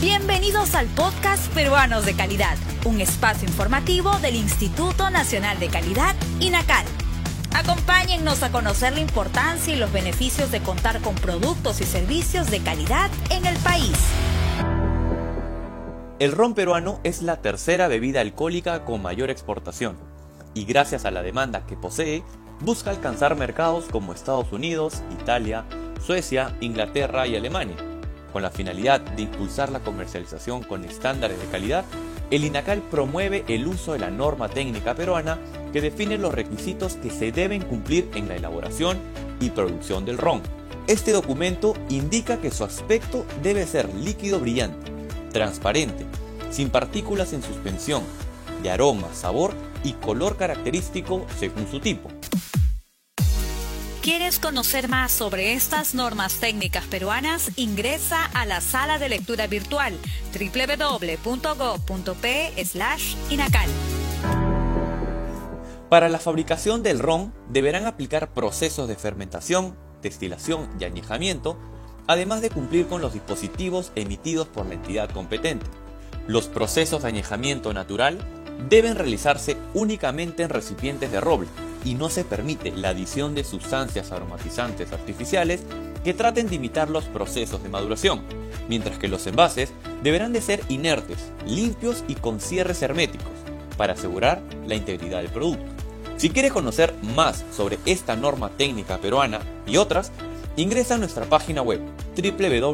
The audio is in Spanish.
Bienvenidos al podcast Peruanos de Calidad, un espacio informativo del Instituto Nacional de Calidad, INACAL. Acompáñennos a conocer la importancia y los beneficios de contar con productos y servicios de calidad en el país. El ron peruano es la tercera bebida alcohólica con mayor exportación y gracias a la demanda que posee, busca alcanzar mercados como Estados Unidos, Italia, Suecia, Inglaterra y Alemania. Con la finalidad de impulsar la comercialización con estándares de calidad, el INACAL promueve el uso de la norma técnica peruana que define los requisitos que se deben cumplir en la elaboración y producción del ron. Este documento indica que su aspecto debe ser líquido brillante, transparente, sin partículas en suspensión, de aroma, sabor y color característico según su tipo. ¿Quieres conocer más sobre estas normas técnicas peruanas? Ingresa a la sala de lectura virtual www.go.p/inacal. Para la fabricación del ron deberán aplicar procesos de fermentación, destilación y añejamiento, además de cumplir con los dispositivos emitidos por la entidad competente. Los procesos de añejamiento natural deben realizarse únicamente en recipientes de roble y no se permite la adición de sustancias aromatizantes artificiales que traten de imitar los procesos de maduración, mientras que los envases deberán de ser inertes, limpios y con cierres herméticos, para asegurar la integridad del producto. Si quieres conocer más sobre esta norma técnica peruana y otras, ingresa a nuestra página web www